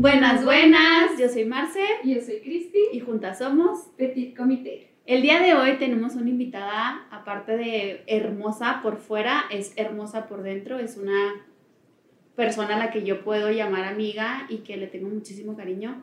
Buenas, buenas, yo soy Marce Y yo soy Cristi, y juntas somos. Petit Comité. El día de hoy tenemos una invitada, aparte de hermosa por fuera, es hermosa por dentro, es una persona a la que yo puedo llamar amiga y que le tengo muchísimo cariño.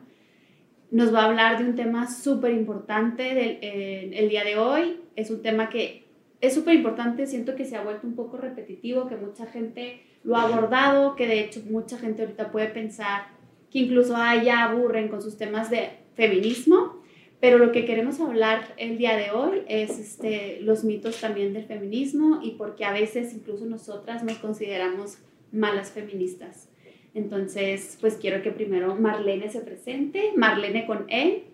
Nos va a hablar de un tema súper importante del, eh, el día de hoy. Es un tema que es súper importante, siento que se ha vuelto un poco repetitivo, que mucha gente lo ha abordado, que de hecho mucha gente ahorita puede pensar que incluso ah, ya aburren con sus temas de feminismo, pero lo que queremos hablar el día de hoy es este, los mitos también del feminismo y porque a veces incluso nosotras nos consideramos malas feministas. Entonces, pues quiero que primero Marlene se presente, Marlene con E.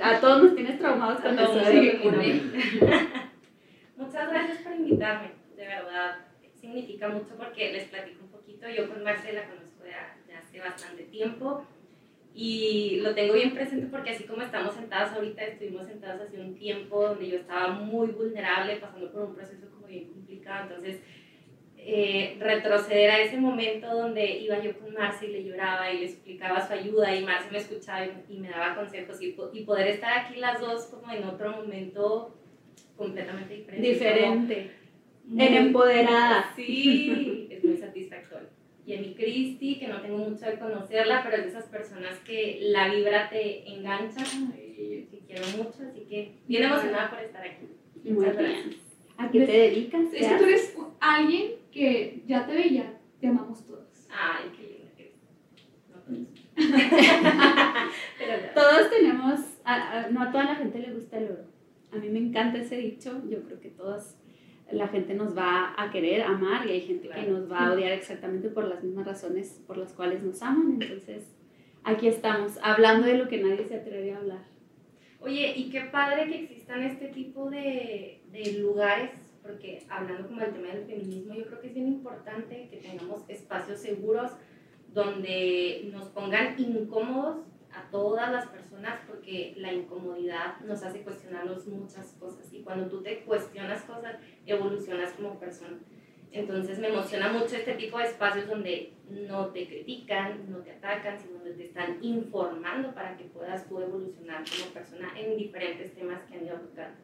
A todos nos tienes traumados con eso. Sí, con E. Muchas gracias por invitarme, de verdad significa mucho porque les platico un poquito. Yo con Marcela conozco ya, ya hace bastante tiempo y lo tengo bien presente porque así como estamos sentadas ahorita, estuvimos sentadas hace un tiempo donde yo estaba muy vulnerable, pasando por un proceso como bien complicado. Entonces, eh, retroceder a ese momento donde iba yo con Marce y le lloraba y le explicaba su ayuda y Marce me escuchaba y, me daba consejos y, y, poder estar aquí las dos como en otro momento completamente diferente. Diferente. En empoderada. Sí, es muy satisfactorio. Y a mi Cristi, que no tengo mucho de conocerla, pero es de esas personas que la vibra te engancha, y te quiero mucho, así que bien emocionada por estar aquí. Muchas gracias. ¿A qué te dedicas? Es que tú eres alguien que ya te veía, te amamos todos. Ay, qué lindo que no todos. todos tenemos, no a toda la gente le gusta el oro. A mí me encanta ese dicho, yo creo que todos, la gente nos va a querer, amar y hay gente que nos va a odiar exactamente por las mismas razones por las cuales nos aman. Entonces, aquí estamos, hablando de lo que nadie se atreve a hablar. Oye, y qué padre que existan este tipo de, de lugares porque hablando como del tema del feminismo, yo creo que es bien importante que tengamos espacios seguros donde nos pongan incómodos a todas las personas porque la incomodidad nos hace cuestionarnos muchas cosas y cuando tú te cuestionas cosas evolucionas como persona. Entonces me emociona mucho este tipo de espacios donde no te critican, no te atacan, sino donde te están informando para que puedas tú evolucionar como persona en diferentes temas que han ido tocando.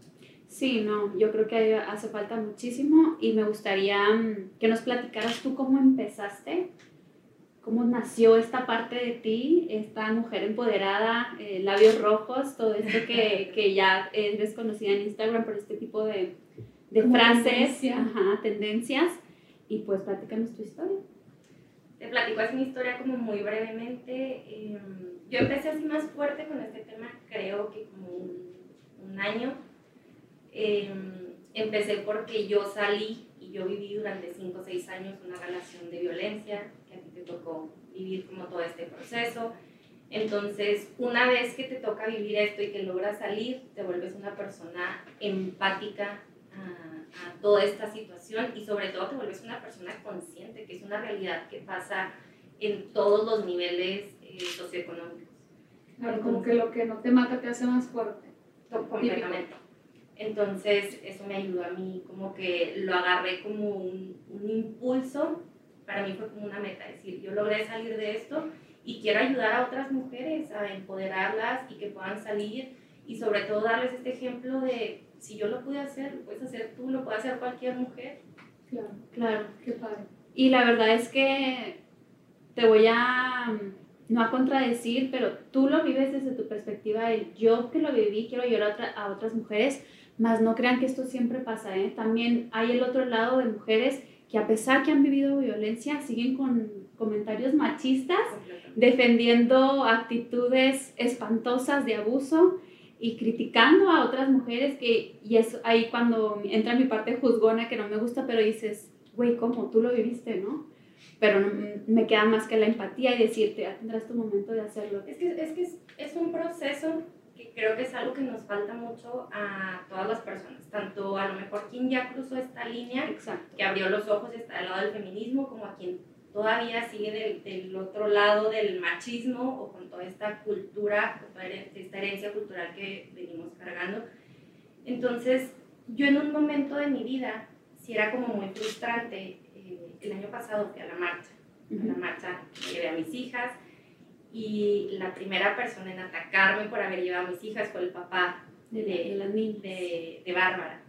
Sí, no, yo creo que hace falta muchísimo y me gustaría mm, que nos platicaras tú cómo empezaste, cómo nació esta parte de ti, esta mujer empoderada, eh, labios rojos, todo esto que, que, ya eres conocida en Instagram por este tipo de, de frases, tendencias, y pues platícanos tu historia. Te platico así mi historia como muy brevemente. Em, yo empecé así más fuerte con este tema, creo que como un, un año Em, empecé porque yo salí y yo viví durante 5 o 6 años una relación de violencia, te tocó vivir como todo este proceso. Entonces, una vez que te toca vivir esto y que logras salir, te vuelves una persona empática a, a, toda esta situación y sobre todo te vuelves una persona consciente, que es una realidad que pasa en todos los niveles eh, socioeconómicos. Claro, como que lo que no te mata te hace más fuerte. Completamente. Entonces eso me ayudó a mí, como que lo agarré como un, un impulso, para mí fue como una meta, decir, yo logré salir de esto y quiero ayudar a otras mujeres a empoderarlas y que puedan salir y sobre todo darles este ejemplo de si yo lo pude hacer, lo puedes hacer tú, lo puede hacer cualquier mujer. Claro, claro, qué padre. Y la verdad es que te voy a no a contradecir, pero tú lo vives desde tu perspectiva, el yo que lo viví quiero ayudar a, a otras mujeres, más no crean que esto siempre pasa, ¿eh? También hay el otro lado de mujeres que a pesar que han vivido violencia, siguen con comentarios machistas, defendiendo actitudes espantosas de abuso y criticando a otras mujeres que, y es ahí cuando entra mi parte juzgona que no me gusta, pero dices, güey, ¿cómo? Tú lo viviste, ¿no? Pero no, me queda más que la empatía y decirte, ya tendrás tu momento de hacerlo. Es que es, que es, es un proceso creo que es algo que nos falta mucho a todas las personas, tanto a lo mejor quien ya cruzó esta línea, que abrió los ojos y está del lado del feminismo, como a quien todavía sigue del, del, otro lado del machismo o con toda esta cultura, con toda esta herencia cultural que venimos cargando. Entonces, yo en un momento de mi vida, si era como muy frustrante, eh, el año pasado fui a la marcha a la marcha, llevé a mis hijas y la primera persona en atacarme por haber llevado a mis hijas fue el papá de, de, de, Bárbara.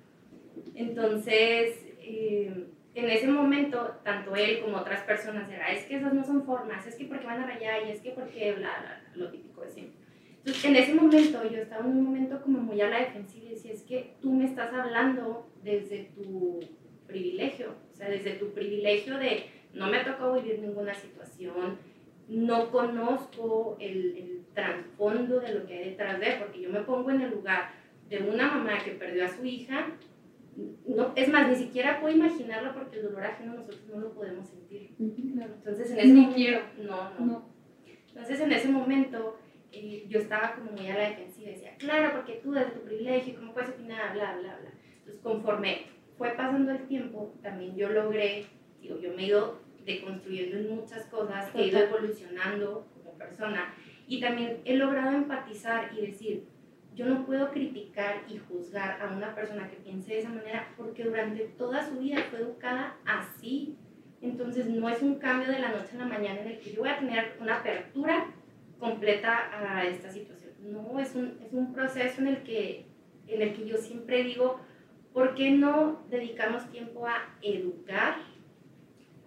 Entonces, eh, en ese momento, tanto él como otras personas era, es que esas no son formas, es que porque van a rayar y es que porque bla, bla, lo típico de siempre. Entonces, en ese momento, yo estaba en un momento como muy a la defensiva y decía, es que tú me estás hablando desde tu privilegio, o sea, desde tu privilegio de no me ha tocado vivir ninguna situación, no conozco el, el trasfondo de lo que hay detrás de, porque yo me pongo en el lugar de una mamá que perdió a su hija, no, es más, ni siquiera puedo imaginarlo porque el dolor ajeno nosotros no lo podemos sentir. Entonces, en ese momento, no, no, Entonces, en ese momento, eh, yo estaba como muy a la defensiva, decía, claro, porque tú desde tu privilegio, ¿cómo puedes opinar? Bla, bla, bla. Entonces, conforme fue pasando el tiempo, también yo logré, digo, yo me he ido deconstruyendo en muchas cosas, he ido evolucionando como persona y también he logrado empatizar y decir, yo no puedo criticar y juzgar a una persona que piense de esa manera porque durante toda su vida fue educada así. Entonces no es un cambio de la noche a la mañana en el que yo voy a tener una apertura completa a esta situación. No, es un, es un proceso en el, que, en el que yo siempre digo, ¿por qué no dedicamos tiempo a educar,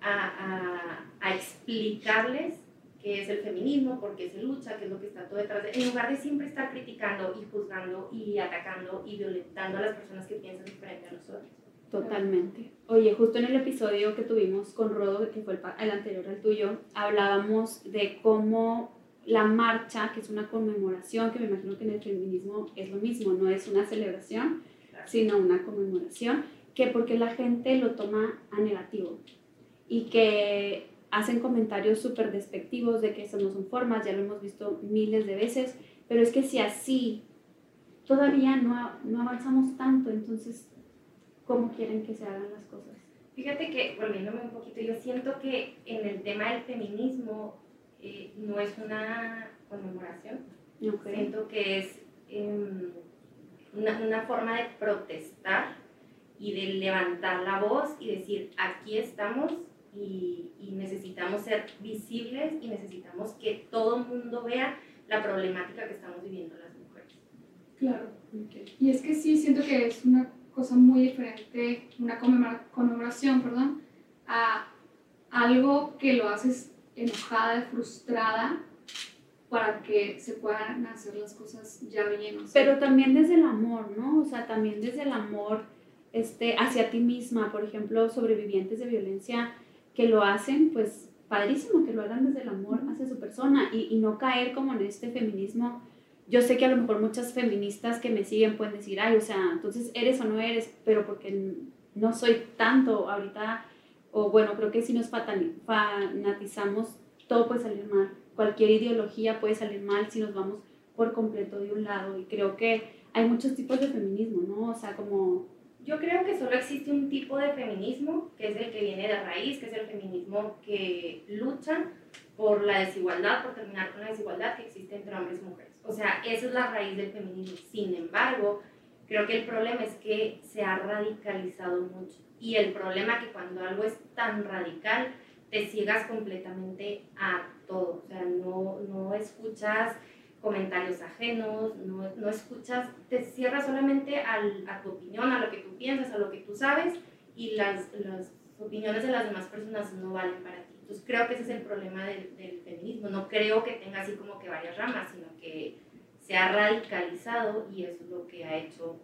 a, a, a explicarles qué es el feminismo, por qué se lucha, qué es lo que está todo detrás de... En lugar de siempre estar criticando y juzgando y atacando y violentando a las personas que piensan diferente a nosotros. Totalmente. Oye, justo en el episodio que tuvimos con Rodo, que fue el, el anterior al tuyo, hablábamos de cómo la marcha, que es una conmemoración, que me imagino que en el feminismo es lo mismo, no es una celebración, sino una conmemoración, que porque la gente lo toma a negativo y que hacen comentarios súper despectivos de que eso no son formas, ya lo hemos visto miles de veces, pero es que si así todavía no, no avanzamos tanto, entonces, ¿cómo quieren que se hagan las cosas? Fíjate que, volviéndome un poquito, yo siento que en el tema del feminismo eh, no es una conmemoración, siento que es em, una, una forma de protestar y de levantar la voz y decir, aquí estamos y, necesitamos ser visibles y necesitamos que todo el mundo vea la problemática que estamos viviendo las mujeres. Claro. Y es que sí, siento que es una cosa muy diferente, una conmemoración, perdón, a algo que lo haces enojada, frustrada, para que se puedan hacer las cosas ya bien. Pero también desde el amor, ¿no? O sea, también desde el amor este, hacia ti misma, por ejemplo, sobrevivientes de violencia que lo hacen, pues padrísimo que lo hagan desde el amor hacia su persona y, y, no caer como en este feminismo. Yo sé que a lo mejor muchas feministas que me siguen pueden decir, ay, o sea, entonces eres o no eres, pero porque no soy tanto ahorita, o bueno, creo que si nos fanatizamos, todo puede salir mal. Cualquier ideología puede salir mal si nos vamos por completo de un lado. Y creo que hay muchos tipos de feminismo, ¿no? O sea, como yo creo que solo existe un tipo de feminismo, que es el que viene de raíz, que es el feminismo que lucha por la desigualdad, por terminar con la desigualdad que existe entre hombres y mujeres. O sea, esa es la raíz del feminismo. Sin embargo, creo que el problema es que se ha radicalizado mucho. Y el problema es que cuando algo es tan radical, te ciegas completamente a todo. O sea, no, no escuchas comentarios ajenos, no, no escuchas, te cierras solamente al, a tu opinión, a lo que tú piensas, a lo que tú sabes y las, las opiniones de las demás personas no valen para ti. Entonces creo que ese es el problema del, del feminismo. No creo que tenga así como que varias ramas, sino que se ha radicalizado y eso es lo que ha hecho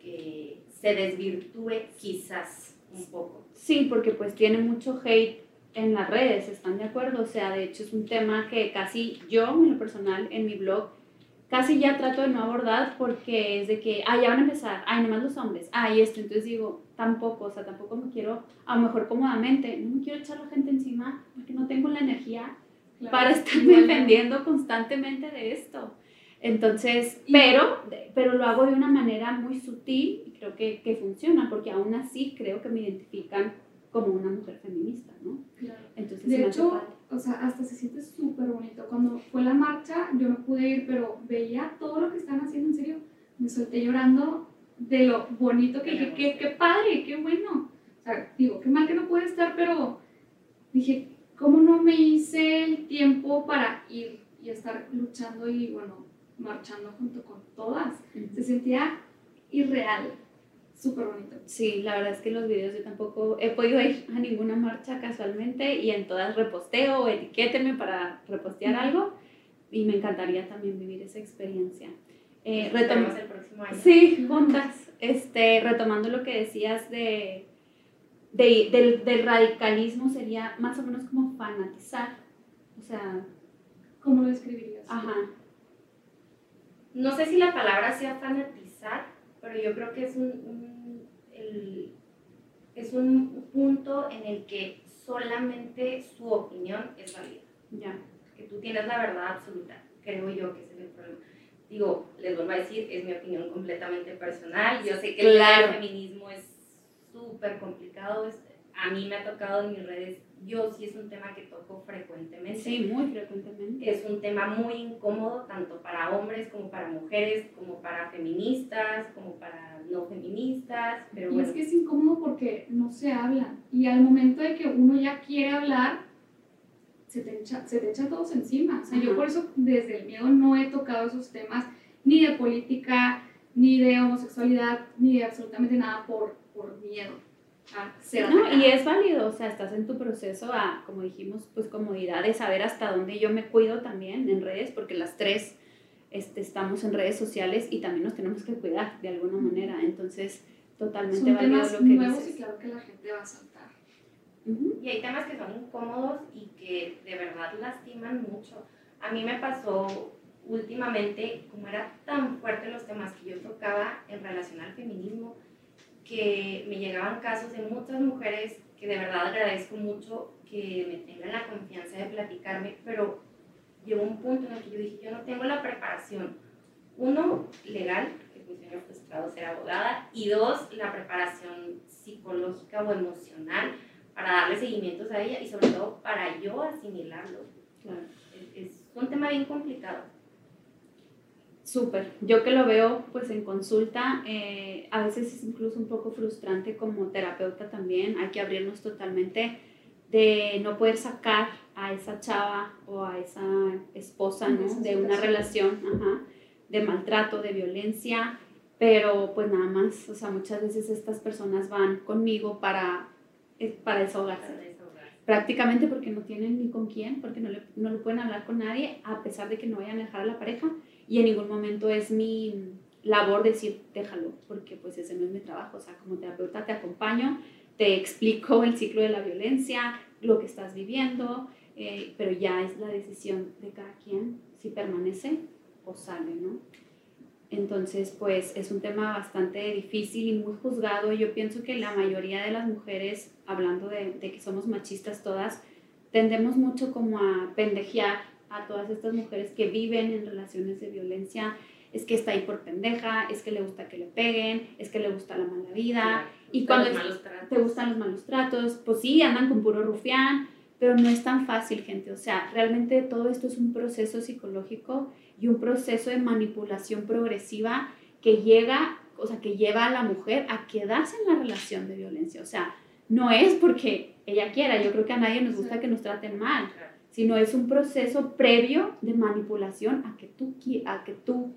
que se desvirtúe quizás un poco. Sí, porque pues tiene mucho hate en las redes, ¿están de acuerdo? O sea, de hecho es un tema que casi yo, en lo personal, en mi blog, casi ya trato de no abordar porque es de que, ah, ya van a empezar, ay, nomás los hombres, ah, y esto, entonces digo, tampoco, o sea, tampoco me quiero, a lo mejor cómodamente, no me quiero echar la gente encima porque no tengo la energía para estar defendiendo constantemente de esto. Entonces, pero, pero lo hago de una manera muy sutil y creo que, que funciona porque aún así creo que me identifican como una mujer feminista, ¿no? Claro. Entonces, de hecho, o sea, hasta se siente súper bonito. Cuando fue la marcha, yo no pude ir, pero veía todo lo que están haciendo, en serio, me solté llorando de lo bonito que dije, qué, qué padre, qué bueno. O sea, digo, qué mal que no puede estar, pero dije, ¿cómo no me hice el tiempo para ir y estar luchando y, bueno, marchando junto con todas? Se sentía irreal, súper bonito. Sí, la verdad es que los videos yo tampoco he podido ir a ninguna marcha casualmente y en todas reposteo o etiquétenme para repostear algo y me encantaría también vivir esa experiencia. Eh, retomamos el próximo año. Sí, juntas. Este, retomando lo que decías de, de, del, del, radicalismo, sería más o menos como fanatizar. O sea. ¿Cómo lo describirías? Ajá. No sé si la palabra sea fanatizar, pero yo creo que es un, un el, es un punto en el que solamente su opinión es válida. Ya. Que tú tienes la verdad absoluta. Creo yo que ese es el problema digo, les vuelvo a decir, es mi opinión completamente personal. Yo sé que el feminismo es súper complicado. A mí me ha tocado en mis redes, yo sí es un tema que toco frecuentemente. Sí, muy frecuentemente. Es un tema muy incómodo, tanto para hombres como para mujeres, como para feministas, como para no feministas. Pero y es que es incómodo porque no se habla. Y al momento de que uno ya quiere hablar, se te, echa, se te echa todos encima. O sea, yo por eso desde el miedo no he tocado esos temas ni de política, ni de homosexualidad, ni de absolutamente nada por, por miedo. A ser no, y es válido, o sea, estás en tu proceso a, como dijimos, pues comodidad de saber hasta dónde yo me cuido también en redes, porque las tres este, estamos en redes sociales y también nos tenemos que cuidar de alguna manera. Entonces, totalmente Son válido temas lo que nuevos dices. y claro que la gente va a saltar. Y hay temas que son incómodos y que de verdad lastiman mucho. A mí me pasó últimamente, como era tan fuerte los temas que yo tocaba en relación al feminismo, que me llegaban casos de muchas mujeres que de verdad agradezco mucho que me tengan la confianza de platicarme, pero llegó un punto en el que yo dije, yo no tengo la preparación, uno, legal, que mi sueño frustrado ser abogada, y dos, la preparación psicológica o emocional para darle seguimientos a ella y sobre todo para yo asimilarlo. Claro. Es, es un tema bien complicado. Súper. Yo que lo veo pues en consulta, eh, a veces es incluso un poco frustrante como terapeuta también. Hay que abrirnos totalmente de no poder sacar a esa chava o a esa esposa ¿no? de una relación ajá, de maltrato, de violencia, pero pues nada más, o sea, muchas veces estas personas van conmigo para para desahogarse. Prácticamente porque no tienen ni con quién, porque no, le, no lo pueden hablar con nadie, a pesar de que no vayan a dejar a la pareja. Y en ningún momento es mi labor decir, déjalo, porque pues ese no es mi trabajo. O sea, como terapeuta te acompaño, te explico el ciclo de la violencia, lo que estás viviendo, eh, pero ya es la decisión de cada quien si permanece o sale, ¿no? Entonces, pues es un tema bastante difícil y muy juzgado. Yo pienso que la mayoría de las mujeres, hablando de, de, que somos machistas todas, tendemos mucho como a pendejear a todas estas mujeres que viven en relaciones de violencia. Es que está ahí por pendeja, es que le gusta que le peguen, es que le gusta la mala vida. y cuando te gustan los malos tratos, pues sí, andan con puro rufián, pero no es tan fácil, gente. O sea, realmente todo esto es un proceso psicológico y un proceso de manipulación progresiva que llega, o sea, que lleva a la mujer a quedarse en la relación de violencia. O sea, no es porque ella quiera, yo creo que a nadie nos gusta que nos traten mal, sino es un proceso previo de manipulación a que tú, a que tú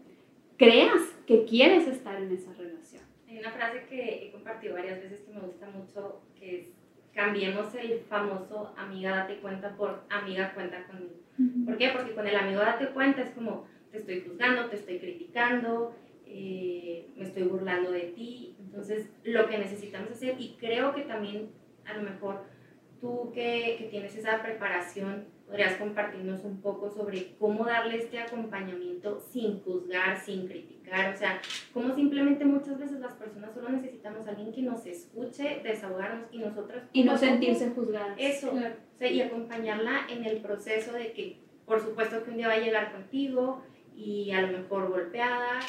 creas que quieres estar en esa relación. Hay una frase que he compartido varias veces que me gusta mucho, que es, cambiemos el famoso amiga date cuenta por amiga cuenta conmigo. ¿Por qué? Porque con el amigo date cuenta es como, te estoy juzgando, te estoy criticando, eh, me estoy burlando de ti. Entonces, lo que necesitamos hacer, y creo que también a lo mejor tú que, que tienes esa preparación, podrías compartirnos un poco sobre cómo darle este acompañamiento sin juzgar, sin criticar, o sea, cómo simplemente muchas veces las personas solo necesitamos a alguien que nos escuche, desahogarnos y nosotras... Y no sentirse juzgadas. Eso, claro. o sea, y acompañarla en el proceso de que, por supuesto que un día va a llegar contigo, y a lo mejor golpeada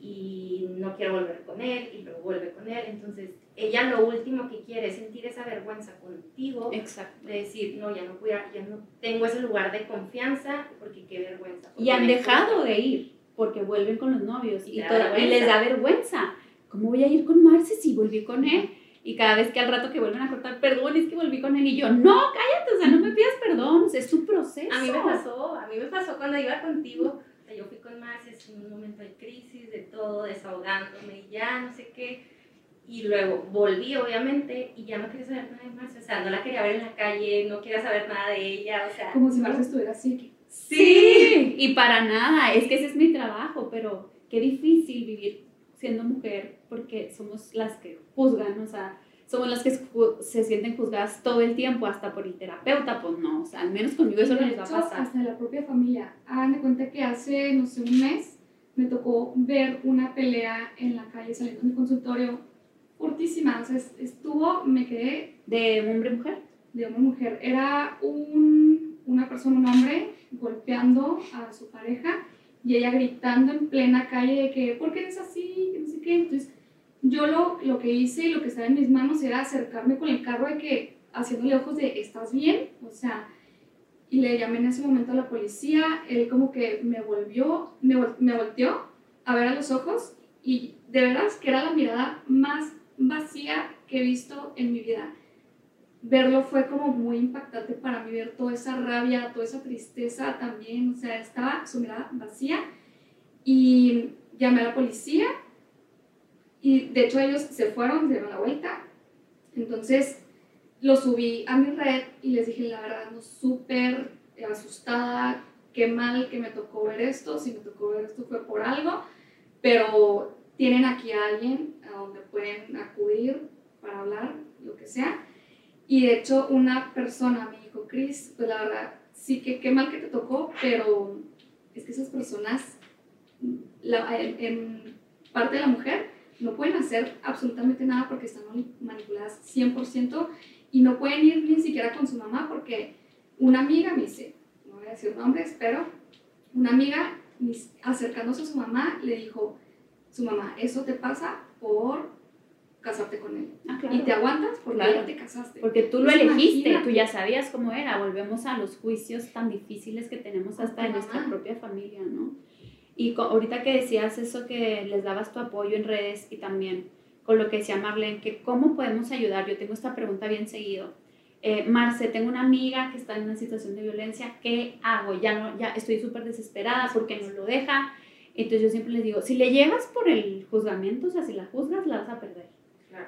y no quiere volver con él y luego vuelve con él. Entonces, ella lo último que quiere es sentir esa vergüenza contigo. Exacto. De decir, no, ya no, puedo, ya no tengo ese lugar de confianza porque qué vergüenza. Y han dejado de ir porque vuelven con los novios y, y, todo, y les da vergüenza. ¿Cómo voy a ir con Marce si volví con él? Y cada vez que al rato que vuelven a cortar, perdón, es que volví con él. Y yo, no, cállate, o sea, no me pidas perdón, es tu proceso. A mí me pasó, a mí me pasó cuando iba contigo, o sea, yo fui con Marcia en un momento de crisis, de todo, desahogándome y ya, no sé qué. Y luego volví, obviamente, y ya no quería saber nada de Marcia. O sea, no la quería ver en la calle, no quería saber nada de ella, o sea. Como si Marcia estuviera así. Sí, y para nada, es que ese es mi trabajo, pero qué difícil vivir siendo mujer porque somos las que juzgan, o sea, somos las que se sienten juzgadas todo el tiempo, hasta por el terapeuta, pues no, o sea, al menos conmigo eso no les va a pasar. Hasta la propia familia. Hagan de cuenta que hace, no sé, un mes me tocó ver una pelea en la calle saliendo de mi consultorio fortísima, o sea, estuvo, me quedé... ¿De hombre mujer? De hombre mujer. Era un, una persona, un hombre, golpeando a su pareja y ella gritando en plena calle de que, ¿por qué eres así? Que no sé qué. Entonces, yo lo, lo que hice y lo que estaba en mis manos era acercarme con el carro de que, haciéndole ojos de, ¿estás bien? O sea, y le llamé en ese momento a la policía, él como que me volvió, me, me volteó a ver a los ojos y de veras que era la mirada más vacía que he visto en mi vida. Verlo fue como muy impactante para mí, ver toda esa rabia, toda esa tristeza también, o sea, estaba su mirada vacía y llamé a la policía y de hecho ellos se fueron, se dieron la vuelta. Entonces lo subí a mi red y les dije la verdad, no súper asustada, qué mal que me tocó ver esto, si me tocó ver esto fue por algo, pero tienen aquí a alguien a donde pueden acudir para hablar, lo que sea. Y de hecho una persona me dijo, Cris, pues la verdad, sí que qué mal que te tocó, pero es que esas personas, la, en parte de la mujer, no pueden hacer absolutamente nada porque están manipuladas 100% y no pueden ir ni siquiera con su mamá porque una amiga me dice, no voy a decir nombres, pero una amiga acercándose a su mamá le dijo, su mamá, eso te pasa por casarte con él. Ah, y te aguantas porque ya te casaste. Porque tú lo elegiste, tú ya sabías cómo era. Volvemos a los juicios tan difíciles que tenemos hasta en nuestra propia familia, ¿no? Y ahorita que decías eso que les dabas tu apoyo en redes y también con lo que decía Marlene, que cómo podemos ayudar. Yo tengo esta pregunta bien seguido. Eh, Marce, tengo una amiga que está en una situación de violencia, ¿qué hago? Ya, no, ya estoy súper desesperada porque no lo deja. Entonces yo siempre les digo, si le llegas por el juzgamiento, o sea, si la juzgas, la vas a perder.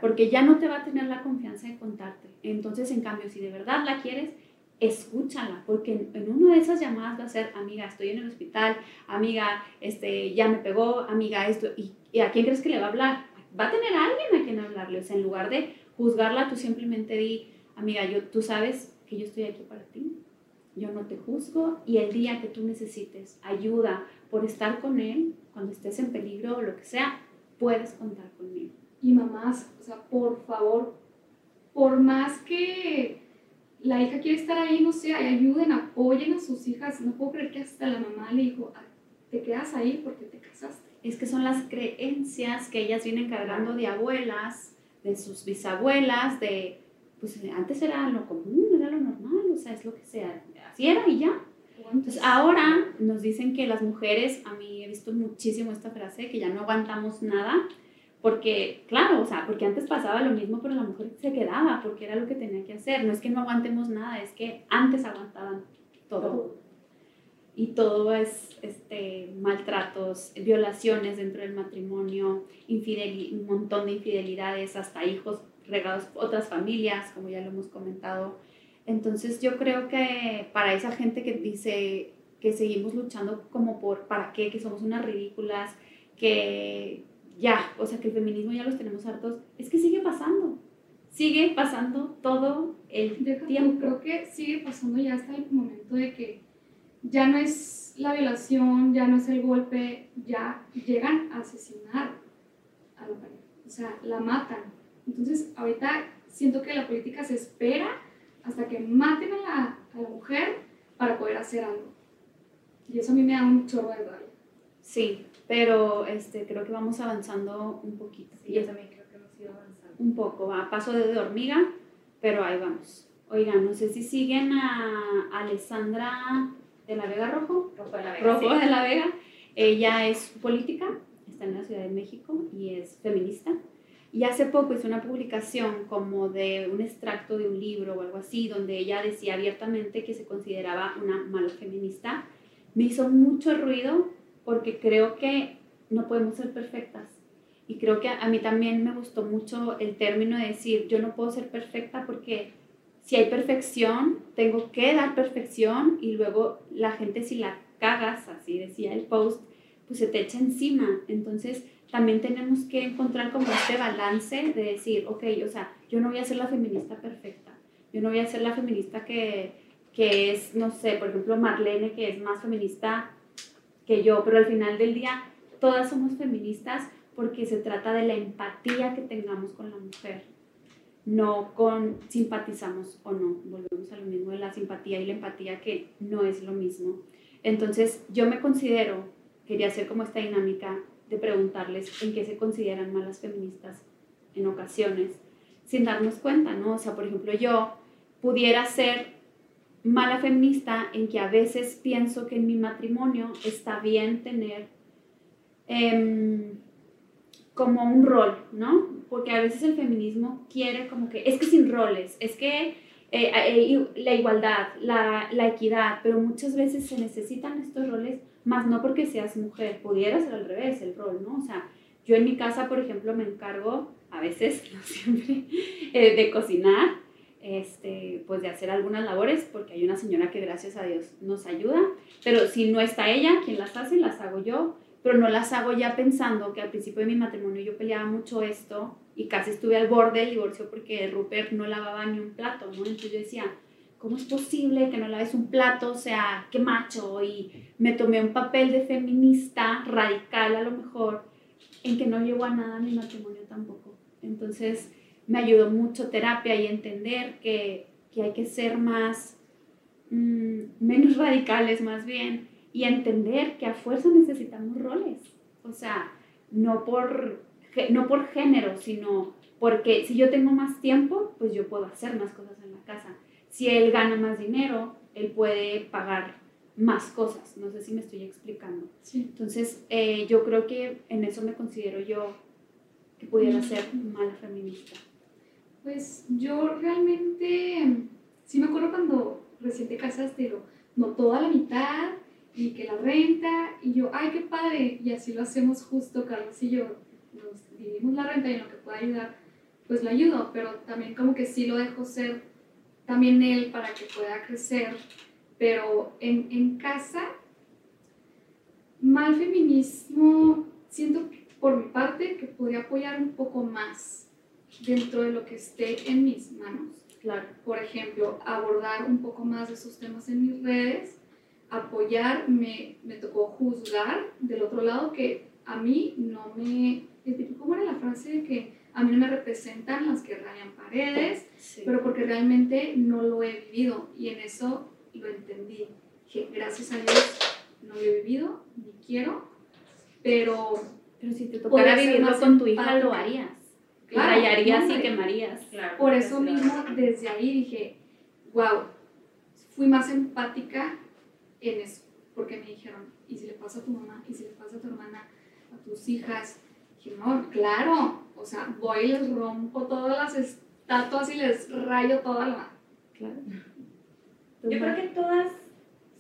Porque ya no te va a tener la confianza de contarte. Entonces, en cambio, si de verdad la quieres, escúchala, porque en, una de esas llamadas va a ser, amiga, estoy en el hospital, amiga, este, ya me pegó, amiga, esto, y, y, a quién crees que le va a hablar? Va a tener a alguien a quien hablarle, o sea, en lugar de juzgarla, tú simplemente di, amiga, yo, tú sabes que yo estoy aquí para ti, yo no te juzgo, y el día que tú necesites ayuda por estar con él, cuando estés en peligro o lo que sea, puedes contar conmigo. Y mamás, o sea, por favor, por más que la hija quiere estar ahí, no sé, ayuden, apoyen a sus hijas. No puedo creer que hasta la mamá le dijo, ah, te quedas ahí porque te casaste. Es que son las creencias que ellas vienen cargando de abuelas, de sus bisabuelas, de, pues antes era lo común, era lo normal, o sea, es lo que sea, así era y ya. Entonces ahora nos dicen que las mujeres, a mí he visto muchísimo esta frase, que ya no aguantamos nada, porque, claro, o sea, porque antes pasaba lo mismo, pero la mujer se quedaba porque era lo que tenía que hacer. No es que no aguantemos nada, es que antes aguantaban todo. Y todo es este, maltratos, violaciones dentro del matrimonio, un montón de infidelidades, hasta hijos regados otras familias, como ya lo hemos comentado. Entonces yo creo que para esa gente que dice que seguimos luchando como por para qué, que somos unas ridículas, que ya, o sea que el feminismo ya los tenemos hartos, es que sigue pasando, sigue pasando todo el tiempo. Creo que sigue pasando ya hasta el momento de que ya no es la violación, ya no es el golpe, ya llegan a asesinar a la pareja, o sea, la matan. Entonces, ahorita siento que la política se espera hasta que maten a la, a la mujer para poder hacer algo. Y eso a mí me da un chorro de rabia. Sí, pero este, creo que vamos avanzando un poquito. Sí, yo también creo que hemos ido avanzando. Un poco, a paso de hormiga, pero ahí vamos. Oigan, no sé si siguen a Alessandra de la Vega Rojo. Rojo de la Vega. Rojo de la Vega. Ella es política, está en la Ciudad de México y es feminista. Y hace poco hizo una publicación como de un extracto de un libro o algo así, donde ella decía abiertamente que se consideraba una mala feminista. Me hizo mucho ruido porque creo que no podemos ser perfectas. Y creo que a mí también me gustó mucho el término de decir, yo no puedo ser perfecta porque si hay perfección, tengo que dar perfección y luego la gente si la cagas, así decía el post, pues se te echa encima. Entonces también tenemos que encontrar como este balance de decir, ok, o sea, yo no voy a ser la feminista perfecta, yo no voy a ser la feminista que, que es, no sé, por ejemplo, Marlene, que es más feminista que yo, pero al final del día todas somos feministas porque se trata de la empatía que tengamos con la mujer, no con simpatizamos o no. Volvemos a lo mismo de la simpatía y la empatía que no es lo mismo. Entonces yo me considero, quería hacer como esta dinámica de preguntarles en qué se consideran malas feministas en ocasiones, sin darnos cuenta, ¿no? O sea, por ejemplo, yo pudiera ser mala feminista en que a veces pienso que en mi matrimonio está bien tener em, como un rol, ¿no? Porque a veces el feminismo quiere como que, es que sin roles, es que eh, eh, la igualdad, la, la, equidad, pero muchas veces se necesitan estos roles, más no porque seas mujer, pudiera ser al revés el rol, ¿no? O sea, yo en mi casa, por ejemplo, me encargo, a veces, no siempre, eh, de cocinar, este, pues de hacer algunas labores, porque hay una señora que gracias a Dios nos ayuda, pero si no está ella, quien las hace, las hago yo, pero no las hago ya pensando que al principio de mi matrimonio yo peleaba mucho esto y casi estuve al borde del divorcio porque Rupert no lavaba ni un plato, ¿no? Entonces yo decía, ¿cómo es posible que no laves un plato? O sea, qué macho. Y me tomé un papel de feminista radical a lo mejor, en que no llegó a nada mi matrimonio tampoco. Entonces me ayudó mucho terapia y entender que, que hay que ser más, mmm, menos radicales más bien y entender que a fuerza necesitamos roles. O sea, no por, no por género, sino porque si yo tengo más tiempo, pues yo puedo hacer más cosas en la casa. Si él gana más dinero, él puede pagar más cosas. No sé si me estoy explicando. Entonces, eh, yo creo que en eso me considero yo que pudiera ser mala feminista. Pues yo realmente, sí me acuerdo cuando recién te casaste, no toda la mitad, y que la renta, y yo, ay, qué padre, y así lo hacemos justo, Carlos y yo, nos dividimos la renta y en lo que pueda ayudar, pues lo ayudo, pero también como que sí lo dejo ser también él para que pueda crecer, pero en, en casa, mal feminismo, siento por mi parte que podría apoyar un poco más dentro de lo que esté en mis manos. Claro. Por ejemplo, abordar un poco más de esos temas en mis redes apoyar, me, me tocó juzgar del otro lado que a mí no me... ¿Cómo era la frase de que a mí no me representan las que rayan paredes? Pero porque realmente no lo he vivido y en eso lo entendí. Que gracias a Dios no lo he vivido, ni quiero, pero... Pero si te tocara vivirlo con tu hija, lo harías. Claro, rayarías y quemarías. Claro, Por eso mismo, desde ahí dije, wow, fui más empática en eso, porque me dijeron, ¿y si le pasa a tu mamá? ¿Y si le pasa a tu hermana? ¿A tus hijas? dije, no, claro, o sea, voy y les rompo todas las estatuas y les rayo toda la... Claro. Yo creo que todas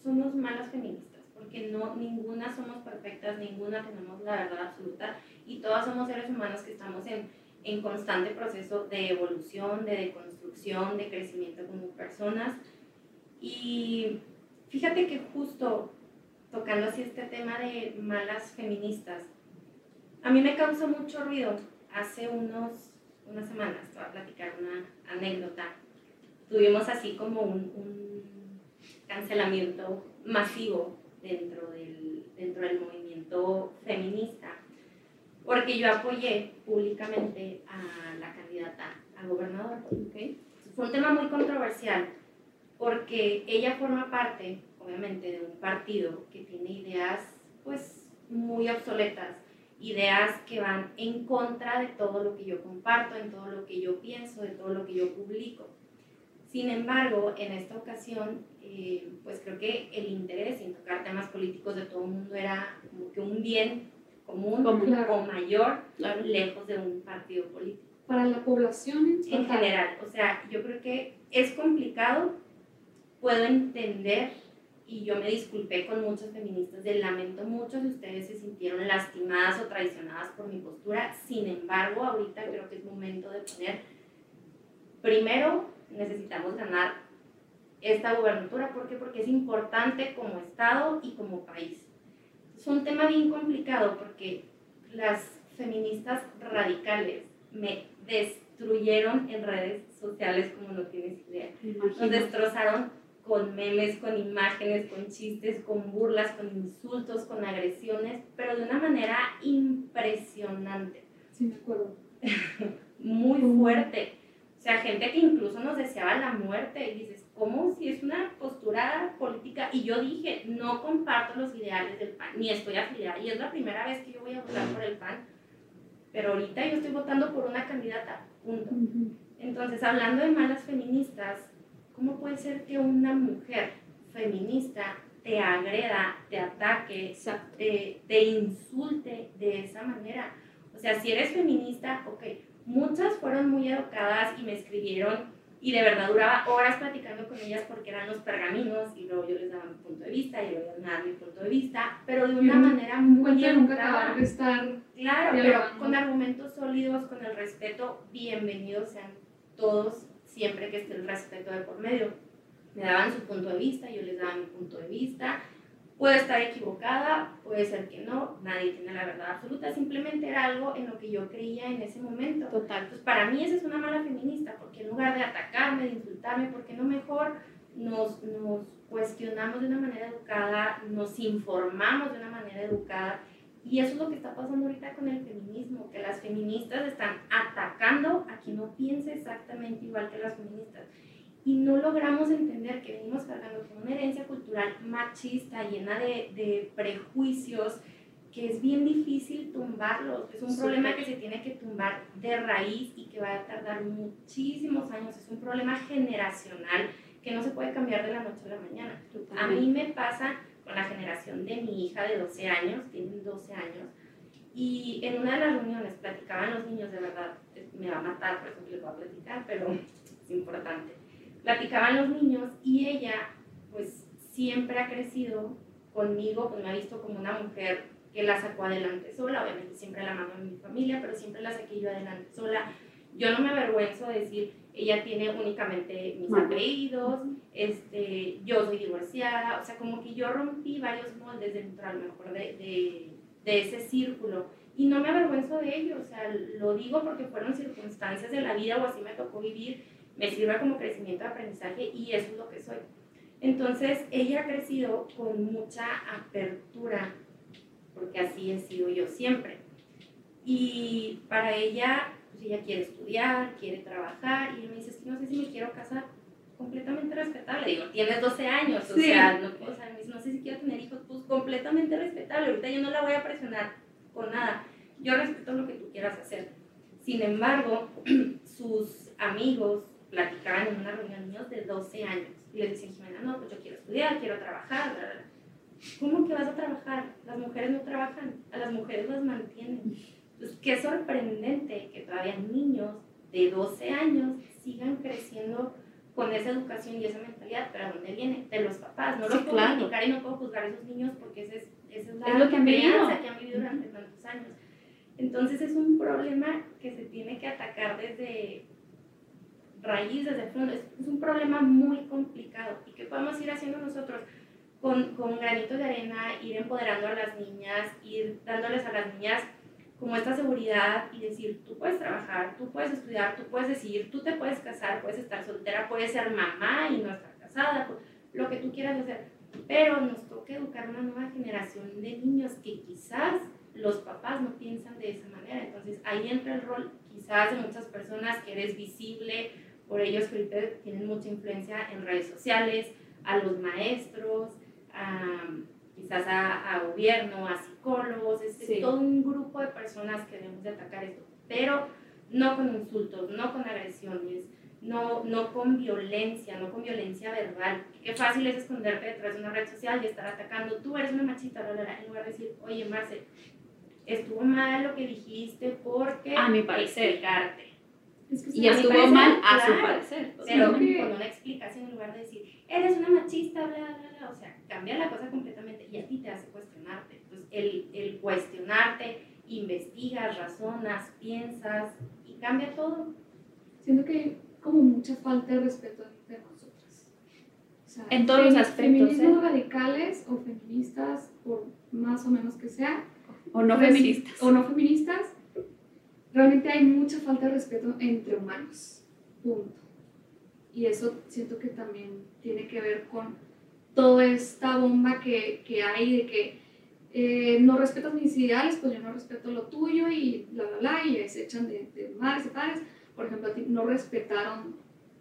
somos malas feministas, porque no, ninguna somos perfectas, ninguna tenemos la verdad absoluta y todas somos seres humanos que estamos en, en constante proceso de evolución, de deconstrucción, de crecimiento como personas. Y Fíjate que justo tocando así este tema de malas feministas, a mí me causó mucho ruido. Hace unos, unas semanas, te voy a platicar una anécdota. Tuvimos así como un, un cancelamiento masivo dentro del, dentro del movimiento feminista, porque yo apoyé públicamente a la candidata a gobernador. Fue un tema muy controversial porque ella forma parte, obviamente, de un partido que tiene ideas, pues, muy obsoletas, ideas que van en contra de todo lo que yo comparto, en todo lo que yo pienso, de todo lo que yo publico. Sin embargo, en esta ocasión, eh, pues creo que el interés en tocar temas políticos de todo el mundo era como que un bien común o mayor lejos de un partido político. Para la población en general. O sea, yo creo que es complicado, puedo entender y yo me disculpé con muchos feministas, de lamento muchos de ustedes se sintieron lastimadas o traicionadas por mi postura, sin embargo, ahorita creo que es momento de poner, primero necesitamos ganar esta gubernatura, ¿por qué? Porque es importante como Estado y como país. Es un tema bien complicado porque las feministas radicales me destruyeron en redes sociales como no tienes idea. Nos destrozaron con memes, con imágenes, con chistes, con burlas, con insultos, con agresiones, pero de una manera impresionante. Sí, me acuerdo. Muy fuerte. O sea, gente que incluso nos deseaba la muerte y dices, ¿cómo si es una postura política? Y yo dije, no comparto los ideales del PAN, ni estoy afiliada. Y es la primera vez que yo voy a votar por el PAN, pero ahorita yo estoy votando por una candidata, punto. Entonces, hablando de malas feministas, ¿Cómo puede ser que una mujer feminista te agreda, te ataque, te, te, insulte de esa manera? O sea, si eres feminista, ok, muchas fueron muy educadas y me escribieron y de verdad duraba horas platicando con ellas porque eran los pergaminos y luego yo les daba mi punto de vista y luego ellas me daban mi punto de vista, pero de una manera muy educada. de estar claro, pero con argumentos sólidos, con el respeto, bienvenidos sean todos siempre que esté el respeto de por medio. Me daban su punto de vista, yo les daba mi punto de vista. Puede estar equivocada, puede ser que no, nadie tiene la verdad absoluta, simplemente era algo en lo que yo creía en ese momento. Total. Entonces, para mí esa es una mala feminista, porque en lugar de atacarme, de insultarme, ¿por qué no mejor nos, nos cuestionamos de una manera educada, nos informamos de una manera educada y eso es lo que está pasando ahorita con el feminismo, que las feministas están atacando a quien no piense exactamente igual que las feministas. Y no logramos entender que venimos cargando con una herencia cultural machista, llena de, de prejuicios, que es bien difícil tumbarlos. Es un problema que se tiene que tumbar de raíz y que va a tardar muchísimos años. Es un problema generacional que no se puede cambiar de la noche a la mañana. A mí me pasa con la generación de mi hija de 12 años, tienen 12 años, y en una de las reuniones platicaban los niños, de verdad, me va a matar, por eso les voy a platicar, pero es importante. Platicaban los niños y ella, pues siempre ha crecido conmigo, pues me ha visto como una mujer que la sacó adelante sola, obviamente siempre la mano en mi familia, pero siempre la saqué yo adelante sola. Yo no me avergüenzo de decir, ella tiene únicamente mis apellidos, este, yo soy divorciada, o sea, como que yo rompí varios moldes dentro a lo mejor de, de, de, ese círculo y no me avergüenzo de ello, o sea, lo digo porque fueron circunstancias de la vida o así me tocó vivir, me sirve como crecimiento de aprendizaje y eso es lo que soy. Entonces, ella ha crecido con mucha apertura, porque así he sido yo siempre. Y para ella ella quiere estudiar, quiere trabajar, y me dice, es que no sé si me quiero casar, completamente respetable. Digo, tienes 12 años, o, sea, no, o sea, no sé si quiero tener hijos, pues completamente respetable. Ahorita yo no la voy a presionar con nada. Yo respeto lo que tú quieras hacer. Sin embargo, sus amigos platicaban en una reunión niños de 12 años y les decían, Jimena, no, pues yo quiero estudiar, quiero trabajar, bla, bla. ¿Cómo que vas a trabajar? Las mujeres no trabajan, a las mujeres las mantienen. Entonces, qué sorprendente que todavía niños de 12 años sigan creciendo con esa educación y esa mentalidad, pero ¿a dónde viene? De los papás. No los puedo criticar y no puedo juzgar a esos niños porque esa es, esa es la es lo que han vivido. que han vivido durante tantos años. Entonces es un problema que se tiene que atacar desde raíz, desde fondo. Es, es un problema muy complicado. ¿Y qué podemos ir haciendo nosotros? Con, con granitos de arena, ir empoderando a las niñas, ir dándoles a las niñas como esta seguridad y decir, tú puedes trabajar, tú puedes estudiar, tú puedes decidir, tú te puedes casar, puedes estar soltera, puedes ser mamá y no estar casada, lo que tú quieras hacer. Pero nos toca educar una nueva generación de niños que quizás los papás no piensan de esa manera. Entonces ahí entra el rol quizás de muchas personas que eres visible, por ellos que tienen mucha influencia en redes sociales, a los maestros, a quizás a, a gobierno, a psicólogos, es todo un grupo de personas que debemos de atacar esto, pero no con insultos, no con agresiones, no, no con violencia, no con violencia verbal. Qué fácil es esconderte detrás de una red social y estar atacando, tú eres una machita, en lugar de decir, oye, Marce, estuvo mal lo que dijiste porque... A mi parecer. Explicarte. Es que Y estuvo mal a su parecer. Pero Sí. con una explicación en lugar de decir, eres una machista, bla, bla, bla. O sea, cambia la cosa completamente y a ti te hace cuestionarte. Entonces, el, el cuestionarte, investigas, razonas, piensas y cambia todo. Siento que hay como mucha falta de respeto entre nosotras. O sea, En todos los aspectos, Feminismos ¿eh? radicales o feministas, por más o menos que sea, O no Pues, feministas. o no feministas, realmente hay mucha falta de respeto entre humanos. Punto. Y eso siento que también tiene que ver con toda esta bomba que, que hay de que eh, no respetas mis ideales, pues yo no respeto lo tuyo y bla, bla, bla, y se echan de, de madres y padres. Por ejemplo, a ti no respetaron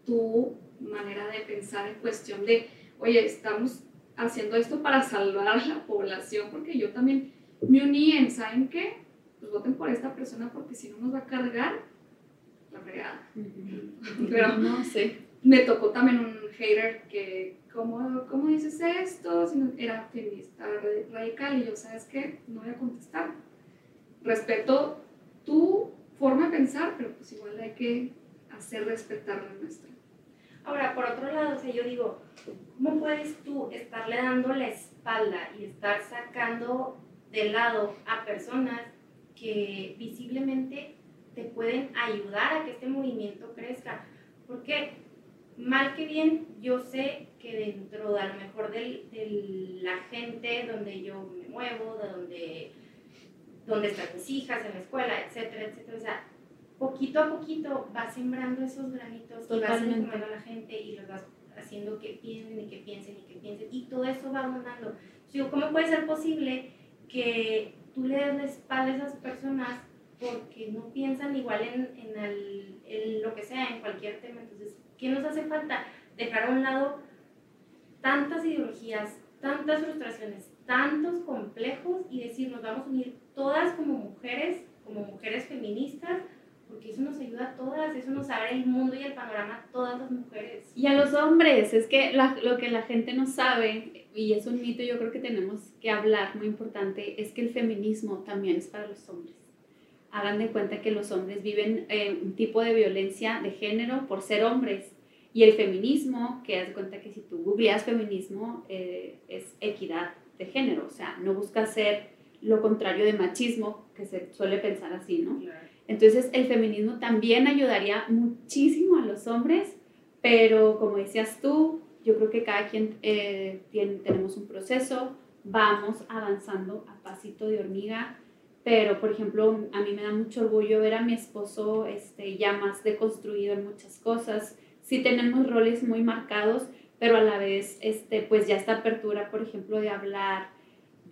tu manera de pensar en cuestión de, oye, estamos haciendo esto para salvar a la población, porque yo también me uní en, ¿saben qué? Pues voten por esta persona porque si no nos va a cargar la fregada. Ujú. Pero no sé. Me tocó también un hater que, ¿cómo, cómo dices esto? Si no- era feminista ra- radical y yo, ¿sabes qué? No voy a contestar. Respeto tu forma de pensar, pero pues igual hay que hacer respetar la nuestra. Ahora, por otro lado, o sea, yo digo, ¿cómo puedes tú estarle dando la espalda y estar sacando de lado a personas que visiblemente te pueden ayudar a que este movimiento crezca? Porque mal que bien, yo sé que dentro de a lo mejor del- de la gente donde yo me muevo, de donde, donde están mis hijas en la escuela, etcétera, etcétera, o sea, poquito a poquito vas sembrando esos granitos y vas informando a la gente y los vas haciendo que piensen y que piensen y que piensen y todo eso va abundando. Digo, ¿cómo puede ser posible que tú le des la espalda a esas personas porque no piensan igual en, en, el- en lo que sea, en cualquier tema? Entonces, ¿qué nos hace falta? Dejar a un lado tantas ideologías, tantas frustraciones, tantos complejos y decir, nos vamos a unir todas como mujeres, como mujeres feministas, porque eso nos ayuda a todas, eso nos abre el mundo y el panorama a todas las mujeres. Y a los hombres, es que lo que la gente no sabe, y es un mito yo creo que tenemos que hablar, muy importante, es que el feminismo también es para los hombres. Hagan de cuenta que los hombres viven eh, un tipo de violencia de género por ser hombres. Y el feminismo, que haz de cuenta que si tú googleas feminismo, eh, es equidad de género, o sea, no busca ser lo contrario de machismo, que se suele pensar así, ¿no? Entonces el feminismo también ayudaría muchísimo a los hombres, pero como decías tú, yo creo que cada quien eh, tiene, tenemos un proceso, vamos avanzando a pasito de hormiga, pero por ejemplo a mí me da mucho orgullo ver a mi esposo este, ya más deconstruido en muchas cosas, sí tenemos roles muy marcados, pero a la vez este, pues ya esta apertura, por ejemplo, de hablar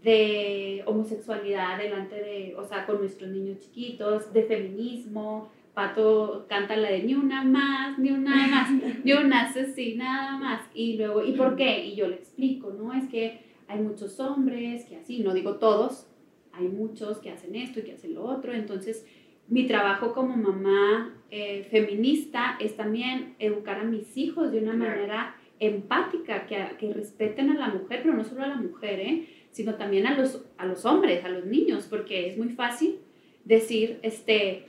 de homosexualidad delante de, o sea, con nuestros niños chiquitos, de feminismo. Pato canta la de ni una más, ni una más, ni una así, nada más. Y luego, ¿y por qué? Y yo le explico, ¿no? Es que hay muchos hombres que así, no digo todos, hay muchos que hacen esto y que hacen lo otro. Entonces, mi trabajo como mamá eh, feminista es también educar a mis hijos de una manera empática, que, que respeten a la mujer, pero no solo a la mujer, ¿eh? sino también a los, a los hombres, a los niños, porque es muy fácil decir, este,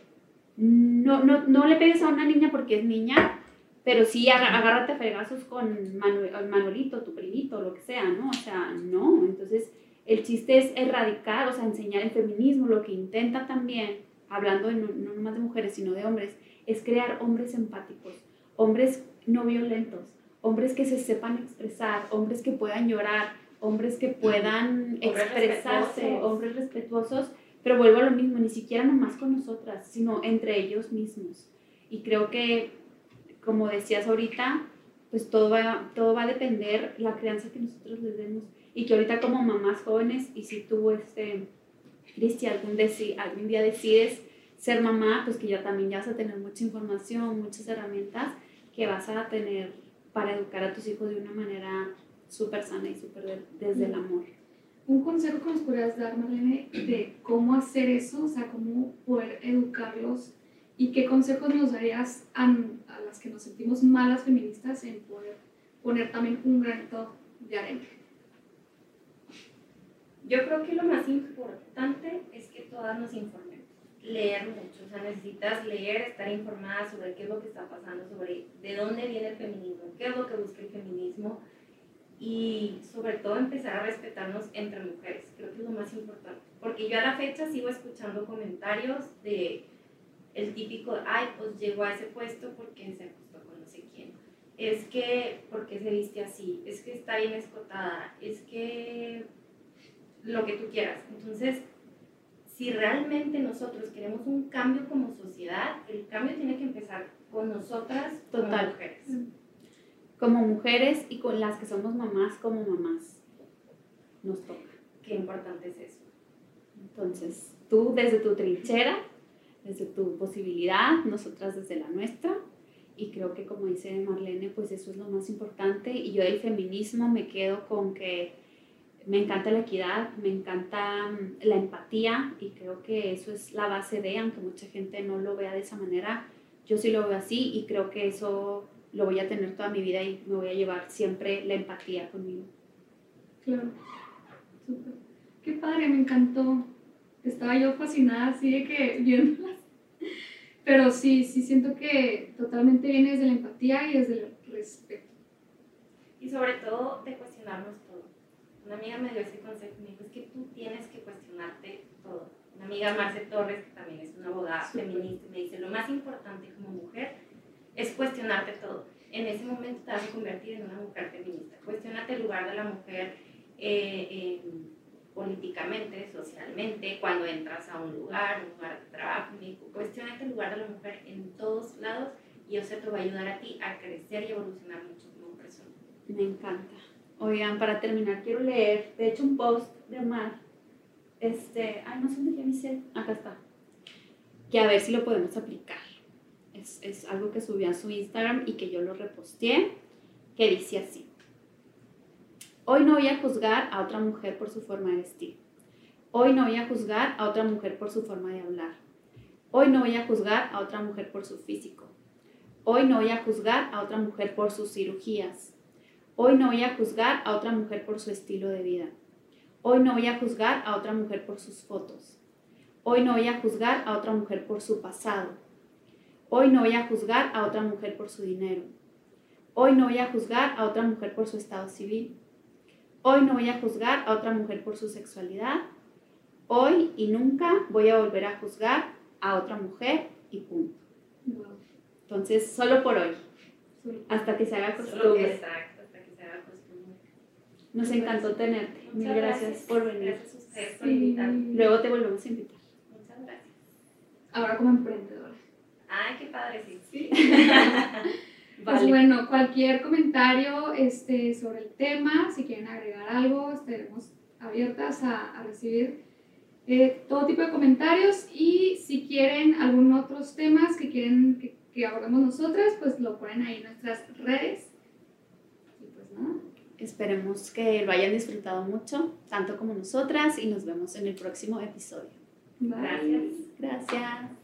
no, no, no le pegues a una niña porque es niña, pero sí agárrate a fregazos con Manu- Manuelito, tu primito, lo que sea, ¿no? O sea, no. Entonces, el chiste es erradicar, o sea, enseñar el feminismo, lo que intenta también, hablando de no, no nomás de mujeres, sino de hombres, es crear hombres empáticos, hombres no violentos, hombres que se sepan expresar, hombres que puedan llorar, hombres que puedan Hombres expresarse, respetuosos. hombres respetuosos, pero vuelvo a lo mismo, ni siquiera nomás con nosotras, sino entre ellos mismos. Y creo que, como decías ahorita, pues todo va, todo va a depender la crianza que nosotros les demos. Y que ahorita como mamás jóvenes, y si tú, este, Cristi, algún, algún día decides ser mamá, pues que ya también ya vas a tener mucha información, muchas herramientas que vas a tener para educar a tus hijos de una manera súper sana y súper de- desde el amor. Un consejo que nos podrías dar, Marlene, de cómo hacer eso, o sea, cómo poder educarlos y qué consejos nos darías a, a las que nos sentimos malas feministas en poder poner también un granito de arena. Yo creo que lo más importante es que todas nos informemos. Leer mucho, o sea, necesitas leer, estar informada sobre qué es lo que está pasando, sobre de dónde viene el feminismo, qué es lo que busca el feminismo y sobre todo empezar a respetarnos entre mujeres. Creo que es lo más importante. Porque yo a la fecha sigo escuchando comentarios de el típico, ay, pues llegó a ese puesto porque se acostó con no sé quién. Es que, porque se viste así? Es que está bien escotada. Es que lo que tú quieras. Entonces, si realmente nosotros queremos un cambio como sociedad, el cambio tiene que empezar con nosotras como mujeres. Como mujeres y con las que somos mamás como mamás. Nos toca. Qué importante es eso. Entonces, tú desde tu trinchera, desde tu posibilidad, nosotras desde la nuestra. Y creo que como dice Marlene, pues eso es lo más importante. Y yo del feminismo me quedo con que me encanta la equidad, me encanta mm, la empatía y creo que eso es la base de, aunque mucha gente no lo vea de esa manera, yo sí lo veo así y creo que eso lo voy a tener toda mi vida y me voy a llevar siempre la empatía conmigo. Claro, súper. Qué padre, me encantó. Estaba yo fascinada así de que viéndolas. Pero sí, sí siento que totalmente viene desde la empatía y desde el respeto. Y sobre todo de cuestionarnos una amiga me dio ese consejo y me dijo, es que tú tienes que cuestionarte todo. Una amiga, Marce Torres, que también es una abogada feminista, me dice, lo más importante como mujer es cuestionarte todo. En ese momento te vas a convertir en una mujer feminista. Cuestionate el lugar de la mujer eh, políticamente, socialmente, cuando entras a un lugar, un lugar de trabajo. Me dijo, cuestionate el lugar de la mujer en todos lados y eso te va a ayudar a ti a crecer y evolucionar mucho como persona. Me encanta. Oigan, para terminar, quiero leer, de hecho, un post de Omar. Este, ay, no sé dónde ya mi Acá está. Que a ver si lo podemos aplicar. Es, es algo que subió a su Instagram y que yo lo reposteé, que dice así. Hoy no voy a juzgar a otra mujer por su forma de vestir. Hoy no voy a juzgar a otra mujer por su forma de hablar. Hoy no voy a juzgar a otra mujer por su físico. Hoy no voy a juzgar a otra mujer por sus cirugías. Hoy no voy a juzgar a otra mujer por su estilo de vida. Hoy no voy a juzgar a otra mujer por sus fotos. Hoy no voy a juzgar a otra mujer por su pasado. Hoy no voy a juzgar a otra mujer por su dinero. Hoy no voy a juzgar a otra mujer por su estado civil. Hoy no voy a juzgar a otra mujer por su sexualidad. Hoy y nunca voy a volver a juzgar a otra mujer y punto. Entonces, solo por hoy. Hasta que se haga costumbre. Nos encantó tenerte. Mil gracias, por venir. Gracias a ustedes por invitarme. Luego te volvemos a invitar. Muchas gracias. Ahora como emprendedora. Ay, qué padre, sí. ¿Sí? Pues bueno, cualquier comentario este, sobre el tema, si quieren agregar algo, estaremos abiertas a, a recibir eh, todo tipo de comentarios y si quieren algún otros temas que quieren que, que abordemos nosotras, pues lo ponen ahí en nuestras redes. Y pues nada. Esperemos que lo hayan disfrutado mucho, tanto como nosotras, y nos vemos en el próximo episodio. Gracias. Gracias.